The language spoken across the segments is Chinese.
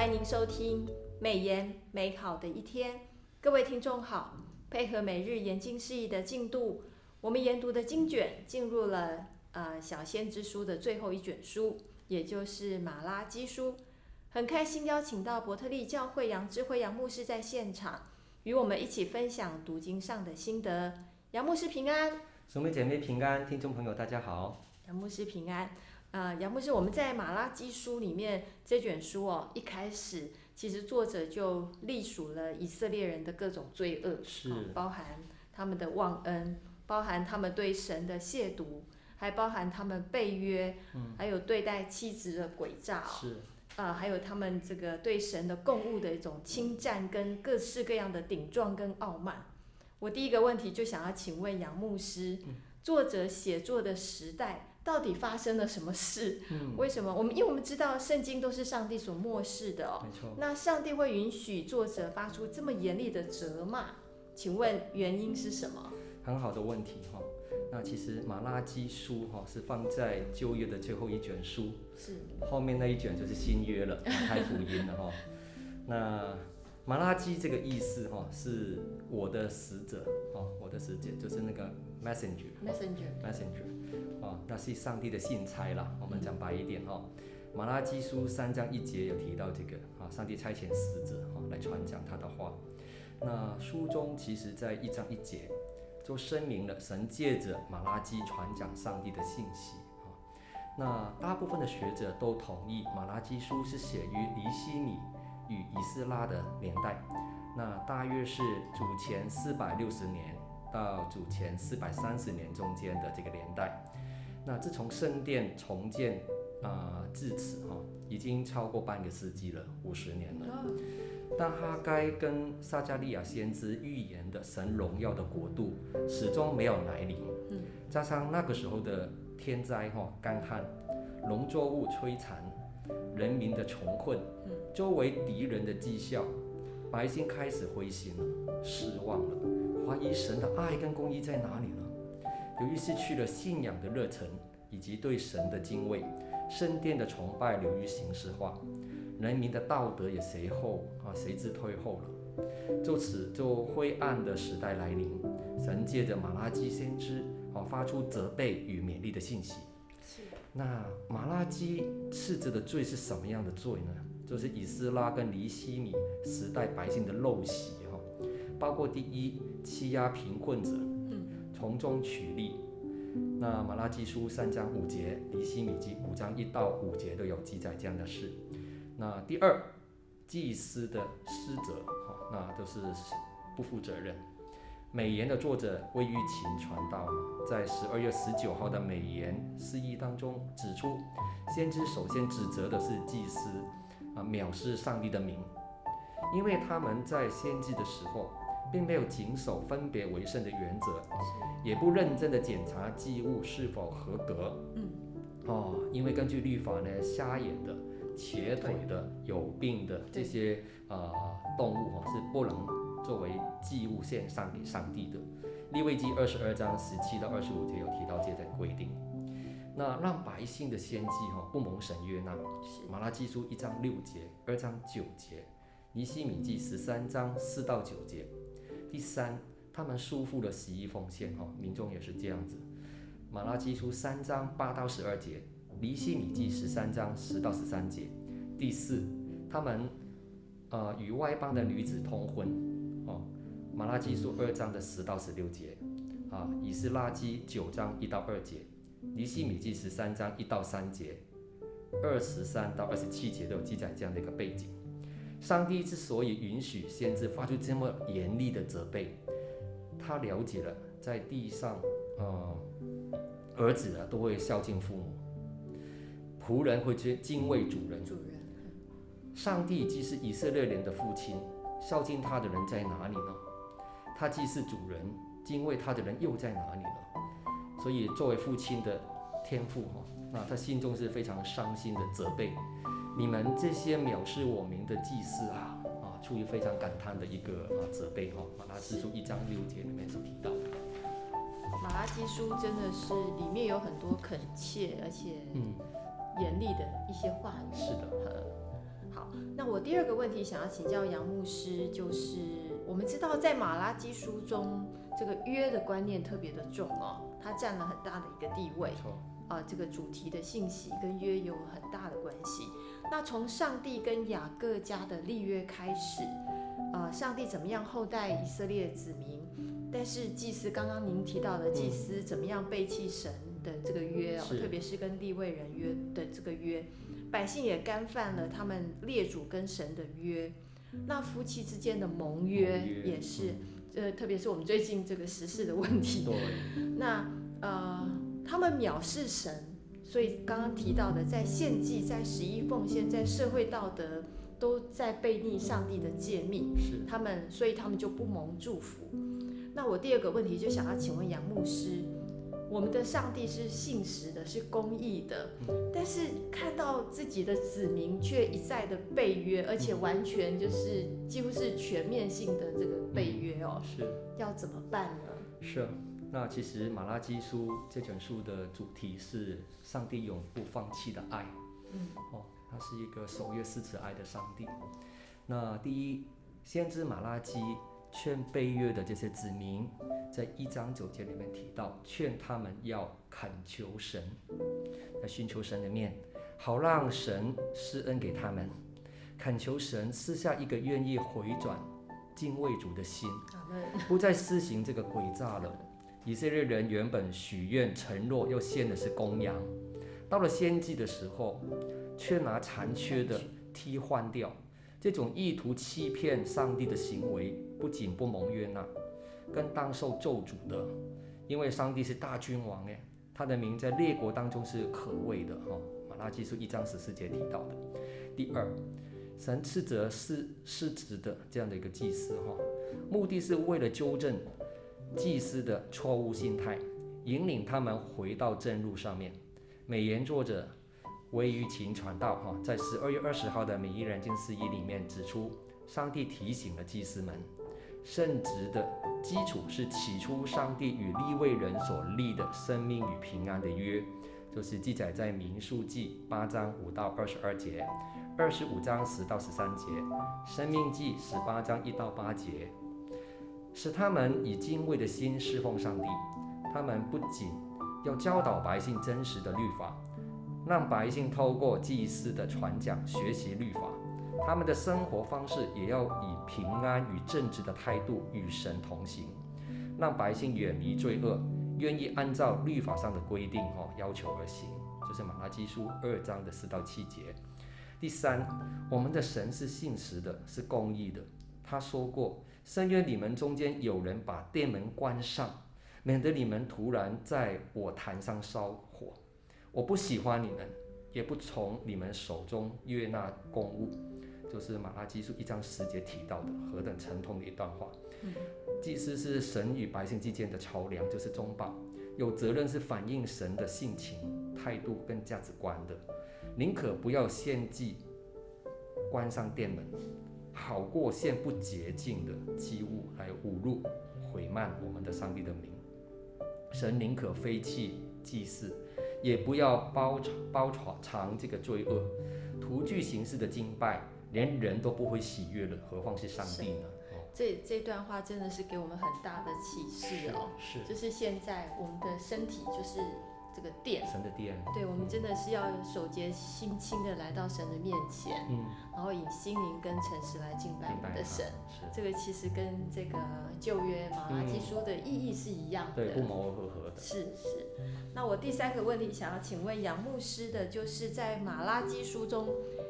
欢迎您收听《美言美好的一天》。各位听众好，配合每日研经释义的进度，我们研读的经卷进入了呃小先知书的最后一卷书，也就是马拉基书。很开心邀请到伯特利教会杨智慧杨牧师在现场，与我们一起分享读经上的心得。杨牧师平安，兄妹姐妹平安，听众朋友大家好。杨牧师平安。呃，杨牧师，我们在马拉基书里面这卷书哦，一开始其实作者就隶属了以色列人的各种罪恶，是，哦，包含他们的忘恩，包含他们对神的亵渎，还包含他们背约，嗯，还有对待妻子的诡诈，哦，是，啊，还有他们这个对神的供物的一种侵占跟各式各样的顶撞跟傲慢。我第一个问题就想要请问杨牧师，嗯，作者写作的时代。到底发生了什么事？嗯，为什么我们？因为我们知道圣经都是上帝所漠视的哦。没错。那上帝会允许作者发出这么严厉的责骂？请问原因是什么？很好的问题哈。那其实马拉基书哈是放在旧约的最后一卷书，是。后面那一卷就是新约了，马太福音了哈。那马拉基这个意思哈是我的使者哦，我的使者就是那个 messenger messenger 那是上帝的信差啦。我们讲白一点哈，马拉基书三章一节有提到这个啊，上帝差遣使者哈来传讲他的话。那书中其实在一章一节就声明了神借着马拉基传讲上帝的信息啊。那大部分的学者都同意马拉基书是写于尼希米与以斯拉的年代，那大约是主前四百六十年到主前四百三十年中间的这个年代。那自从圣殿重建啊、呃、至此哈、哦，已经超过半个世纪了，五十年了。但哈该跟撒迦利亚先知预言的神荣耀的国度始终没有来临。加上那个时候的天灾哈、哦、干旱、农作物摧残、人民的穷困、周围敌人的讥笑，百姓开始灰心了、失望了，怀疑神的爱跟公义在哪里呢？由于失去了信仰的热忱以及对神的敬畏，圣殿的崇拜流于形式化，人民的道德也随后啊随之退后了。就此，就灰暗的时代来临，神借着马拉基先知啊发出责备与勉励的信息。那马拉基斥责的罪是什么样的罪呢？就是以斯拉跟尼希米时代百姓的陋习哈，包括第一，欺压贫困者。从中取利，那马拉基书三章五节，尼希米记五章一到五节都有记载这样的事。那第二，祭司的失责，哈那都是不负责任。美言的作者魏玉琴传道，在十二月十九号的美言释义当中指出，先知首先指责的是祭司啊，藐视上帝的名，因为他们在献祭的时候。并没有谨守分别为圣的原则，也不认真的检查祭物是否合格。嗯，哦，因为根据律法呢，瞎眼的、瘸腿的、有病的这些呃动物哦，是不能作为祭物献上给上帝的。利未记二十二章十七到二十五节有提到这个规定。那让百姓的献祭哈不蒙神悦纳。马拉基书一章六节、二章九节，尼西米记十三章四到九节。第三，他们束缚了十一奉献，哈，民众也是这样子。马拉基书三章八到十二节，尼西米记十三章十到十三节。第四，他们呃与外邦的女子通婚，哦，马拉基书二章的十到十六节，啊，以斯拉记九章一到二节，尼西米记十三章一到三节，二十三到二十七节都有记载这样的一个背景。上帝之所以允许先知发出这么严厉的责备，他了解了在地上，呃，儿子啊都会孝敬父母，仆人会去敬畏主人。主人，上帝既是以色列人的父亲，孝敬他的人在哪里呢？他既是主人，敬畏他的人又在哪里呢？所以作为父亲的天父哈，那他心中是非常伤心的责备。你们这些藐视我名的祭司啊，啊，出于非常感叹的一个啊责备哈，马拉基书一章六节里面所提到的。马拉基书真的是里面有很多恳切而且嗯严厉的一些话语。是的。好，那我第二个问题想要请教杨牧师，就是我们知道在马拉基书中，这个约的观念特别的重哦，它占了很大的一个地位。错啊、呃，这个主题的信息跟约有很大的关系。那从上帝跟雅各家的立约开始，呃，上帝怎么样厚待以色列子民？但是祭司刚刚您提到的祭司怎么样背弃神的这个约哦，特别是跟立位人约的这个约，百姓也干犯了他们列祖跟神的约。那夫妻之间的盟约也是，呃，特别是我们最近这个时事的问题。那呃。他们藐视神，所以刚刚提到的，在献祭、在十一奉献、在社会道德，都在背逆上帝的诫命。是他们，所以他们就不蒙祝福。那我第二个问题就想要请问杨牧师，我们的上帝是信实的，是公义的，但是看到自己的子民却一再的背约，而且完全就是几乎是全面性的这个背约哦，是要怎么办呢？是。那其实马拉基书这卷书的主题是上帝永不放弃的爱，嗯，哦，他是一个守约施慈爱的上帝。那第一，先知马拉基劝被约的这些子民，在一章九节里面提到，劝他们要恳求神，来寻求神的面，好让神施恩给他们，恳求神赐下一个愿意回转敬畏主的心，不再施行这个诡诈了。以色列人原本许愿承诺要献的是公羊，到了献祭的时候，却拿残缺的替换掉。这种意图欺骗上帝的行为，不仅不蒙悦纳，更当受咒诅的。因为上帝是大君王，哎，他的名在列国当中是可畏的。哈，马拉基书一章十四节提到的。第二，神斥责失失职的这样的一个祭司，哈，目的是为了纠正。祭司的错误心态，引领他们回到正路上面。美言作者魏玉琴传道哈，在十二月二十号的每一人静思义里面指出，上帝提醒了祭司们，圣职的基础是起初上帝与立位人所立的生命与平安的约，就是记载在民数记八章五到二十二节，二十五章十到十三节，生命记十八章一到八节。使他们以敬畏的心侍奉上帝。他们不仅要教导百姓真实的律法，让百姓透过祭司的传讲学习律法。他们的生活方式也要以平安与正直的态度与神同行，让百姓远离罪恶，愿意按照律法上的规定哦要求而行。这、是马拉基书二章的四到七节。第三，我们的神是信实的，是公义的。他说过。深渊你们中间有人把店门关上，免得你们突然在我坛上烧火。我不喜欢你们，也不从你们手中悦纳公物。就是马拉基书一章十节提到的，何等沉痛的一段话。祭司是神与百姓之间的桥梁，就是中保，有责任是反映神的性情、态度跟价值观的。宁可不要献祭，关上店门。好过线不洁净的祭物来侮辱、毁慢我们的上帝的名。神宁可废弃祭祀，也不要包包藏这个罪恶。徒具形式的敬拜，连人都不会喜悦了，何况是上帝呢？这这段话真的是给我们很大的启示哦。是，是就是现在我们的身体就是。这个殿，神的殿，对，我们真的是要守节心清的来到神的面前，嗯，然后以心灵跟诚实来敬拜我们的神。是，这个其实跟这个旧约马拉基书的意义是一样的，对，不谋而合合的。是是。那我第三个问题想要请问杨牧师的，就是在马拉基书中，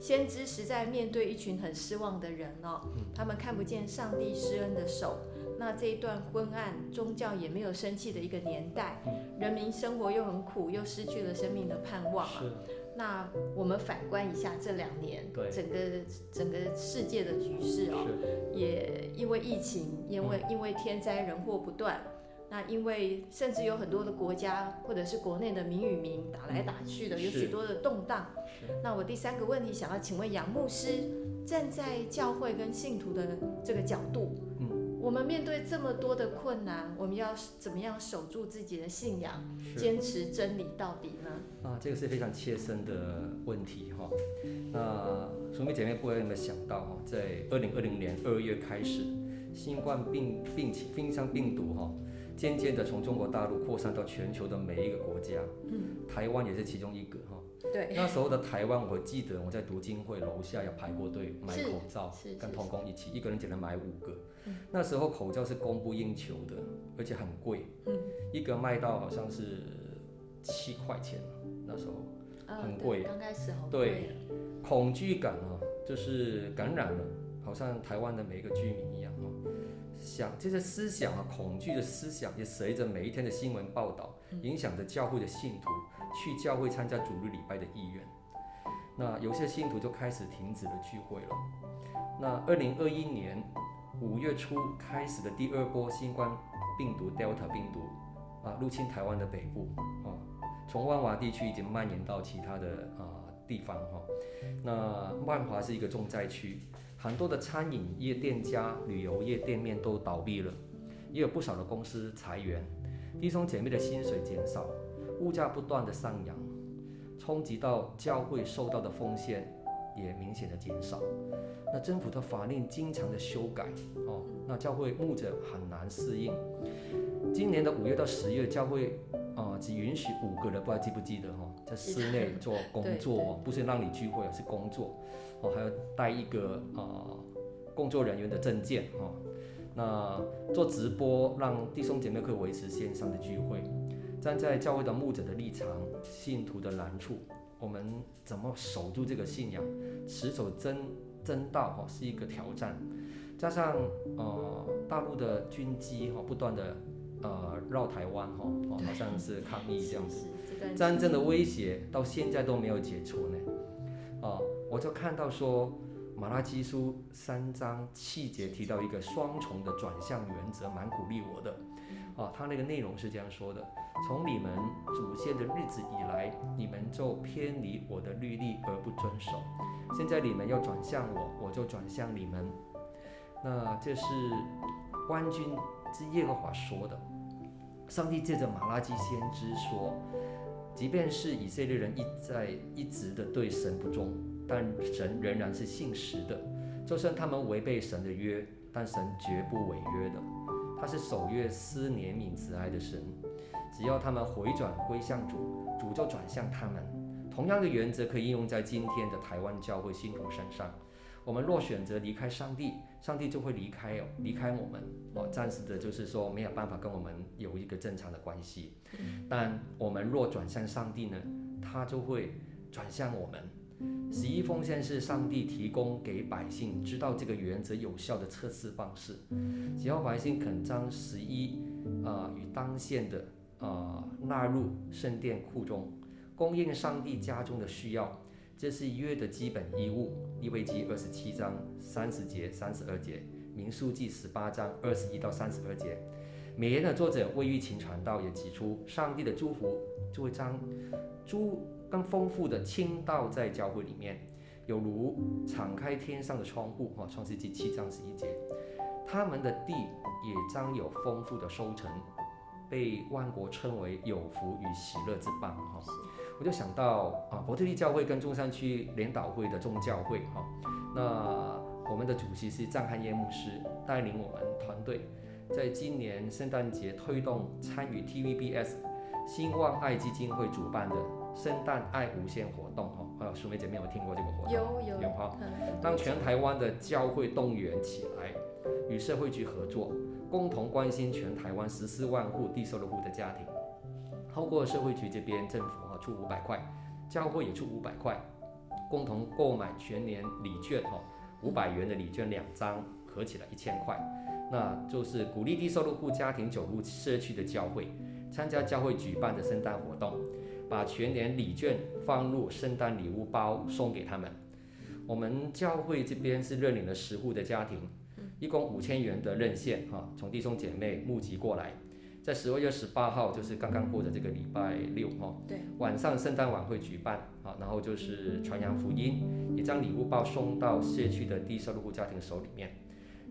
先知实在面对一群很失望的人哦，他们看不见上帝施恩的手。那这一段昏暗，宗教也没有生气的一个年代，人民生活又很苦，又失去了生命的盼望啊。那我们反观一下这两年，整个整个世界的局势哦，也因为疫情，因为因为天灾人祸不断，那因为甚至有很多的国家或者是国内的民与民打来打去的，有许多的动荡。那我第三个问题想要请问杨牧师，站在教会跟信徒的这个角度。我们面对这么多的困难，我们要怎么样守住自己的信仰，坚持真理到底呢？啊，这个是非常切身的问题哈。那兄妹姐妹不知道有没有想到哈，在二零二零年二月开始，新冠病病情、冰箱病毒哈，渐渐的从中国大陆扩散到全球的每一个国家，嗯，台湾也是其中一个哈。对，那时候的台湾，我记得我在读经会楼下要排过队买口罩，跟同工一起，一个人只能买五个。嗯、那时候口罩是供不应求的，而且很贵，嗯、一个卖到好像是七块钱，那时候。很贵。刚开始好贵。对，恐惧感啊，就是感染了，好像台湾的每一个居民一样。啊，想这些思想啊，恐惧的思想也随着每一天的新闻报道，影响着教会的信徒。去教会参加主日礼拜的意愿，那有些信徒就开始停止了聚会了。那二零二一年五月初开始的第二波新冠病毒 Delta 病毒啊，入侵台湾的北部啊，从万华地区已经蔓延到其他的啊地方哈。那万华是一个重灾区，很多的餐饮业店家、旅游业店面都倒闭了，也有不少的公司裁员，弟兄姐妹的薪水减少。物价不断的上扬，冲击到教会受到的奉献也明显的减少。那政府的法令经常的修改哦，那教会牧者很难适应。今年的五月到十月，教会、呃、只允许五个人，不知道记不记得哈、哦，在室内做工作，不是让你聚会，而是工作哦，还要带一个啊、呃、工作人员的证件哦。那做直播，让弟兄姐妹可以维持线上的聚会。站在教会的牧者的立场，信徒的难处，我们怎么守住这个信仰，持守真真道哈，是一个挑战。加上呃大陆的军机哈不断的呃绕台湾哈，好像是抗议这样子，战争的威胁到现在都没有解除呢。哦，我就看到说马拉基书三章七节提到一个双重的转向原则，蛮鼓励我的。哦，他那个内容是这样说的：从你们祖先的日子以来，你们就偏离我的律例而不遵守。现在你们要转向我，我就转向你们。那这是万军是耶和华说的。上帝借着马拉基先知说，即便是以色列人一再一直的对神不忠，但神仍然是信实的。就算他们违背神的约，但神绝不违约的。他是守约施怜悯慈爱的神，只要他们回转归向主，主就转向他们。同样的原则可以应用在今天的台湾教会信徒身上。我们若选择离开上帝，上帝就会离开哦，离开我们哦。暂时的就是说没有办法跟我们有一个正常的关系。但我们若转向上帝呢，他就会转向我们。十一奉献是上帝提供给百姓知道这个原则有效的测试方式。只要百姓肯将十一啊与当献的啊纳入圣殿库中，供应上帝家中的需要，这是约的基本义务。利未记二十七章三十节、三十二节，民数记十八章二十一到三十二节。美言的作者魏玉琴传道也指出，上帝的祝福就会将诸更丰富的倾倒在教会里面，有如敞开天上的窗户。哈，创世记七章十一节，他们的地也将有丰富的收成，被万国称为有福与喜乐之邦。哈，我就想到啊，伯特利教会跟中山区联导会的众教会。哈，那我们的主席是张汉业牧师，带领我们团队，在今年圣诞节推动参与 TVBS 兴旺爱基金会主办的。圣诞爱无限活动哈，还有淑梅姐妹有听过这个活动？有有有哈，当全台湾的教会动员起来，与社会局合作，共同关心全台湾十四万户低收入户的家庭。透过社会局这边政府哈出五百块，教会也出五百块，共同购买全年礼券哈，五百元的礼券两张，合起来一千块。那就是鼓励低收入户家庭走入社区的教会，参加教会举办的圣诞活动。把全年礼券放入圣诞礼物包送给他们。我们教会这边是认领了十户的家庭，一共五千元的认献哈，从弟兄姐妹募集过来，在十二月十八号就是刚刚过的这个礼拜六哈，对，晚上圣诞晚会举办啊，然后就是传扬福音，也将礼物包送到社区的低收入户家庭手里面。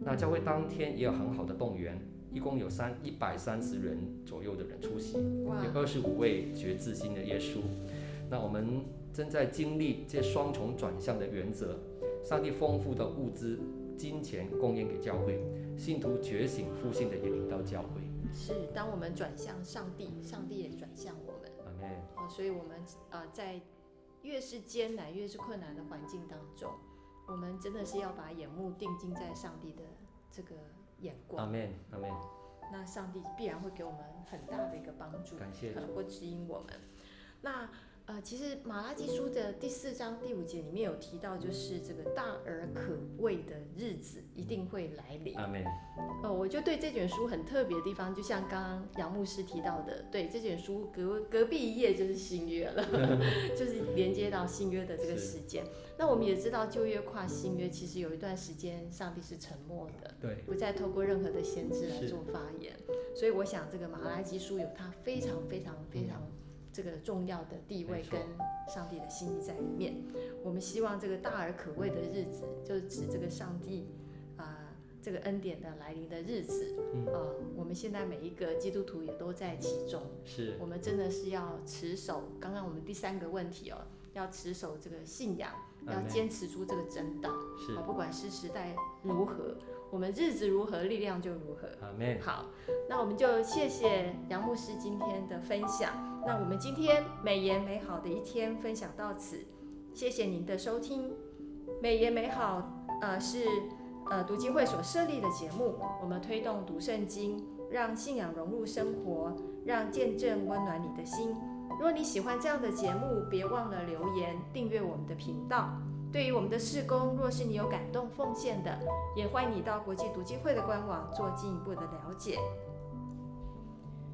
那教会当天也有很好的动员，一共有三一百三十人左右的人出席，有二十五位觉知心的耶稣。那我们正在经历这双重转向的原则，上帝丰富的物资、金钱供应给教会，信徒觉醒复兴的也领到教会。是，当我们转向上帝，上帝也转向我们。阿门。哦，所以我们啊、呃，在越是艰难、越是困难的环境当中。我们真的是要把眼目定睛在上帝的这个眼光。阿门，阿门。那上帝必然会给我们很大的一个帮助，感谢，可能会指引我们。那。呃，其实马拉基书的第四章第五节里面有提到，就是这个大而可畏的日子一定会来临。阿门。呃，我就对这卷书很特别的地方，就像刚刚杨牧师提到的，对这卷书隔隔壁一页就是新约了，就是连接到新约的这个时间。那我们也知道旧约跨新约，其实有一段时间上帝是沉默的，对，不再透过任何的先知来做发言。所以我想这个马拉基书有它非常非常非常。这个重要的地位跟上帝的心意在里面，我们希望这个大而可畏的日子，就是指这个上帝啊、呃，这个恩典的来临的日子啊。我们现在每一个基督徒也都在其中，是我们真的是要持守。刚刚我们第三个问题哦，要持守这个信仰，要坚持住这个真道，是不管是时代如何。我们日子如何，力量就如何。好，那我们就谢谢杨牧师今天的分享。那我们今天美言美好的一天分享到此，谢谢您的收听。美言美好，呃，是呃读经会所设立的节目。我们推动读圣经，让信仰融入生活，让见证温暖你的心。如果你喜欢这样的节目，别忘了留言订阅我们的频道。对于我们的事工，若是你有感动奉献的，也欢迎你到国际读经会的官网做进一步的了解。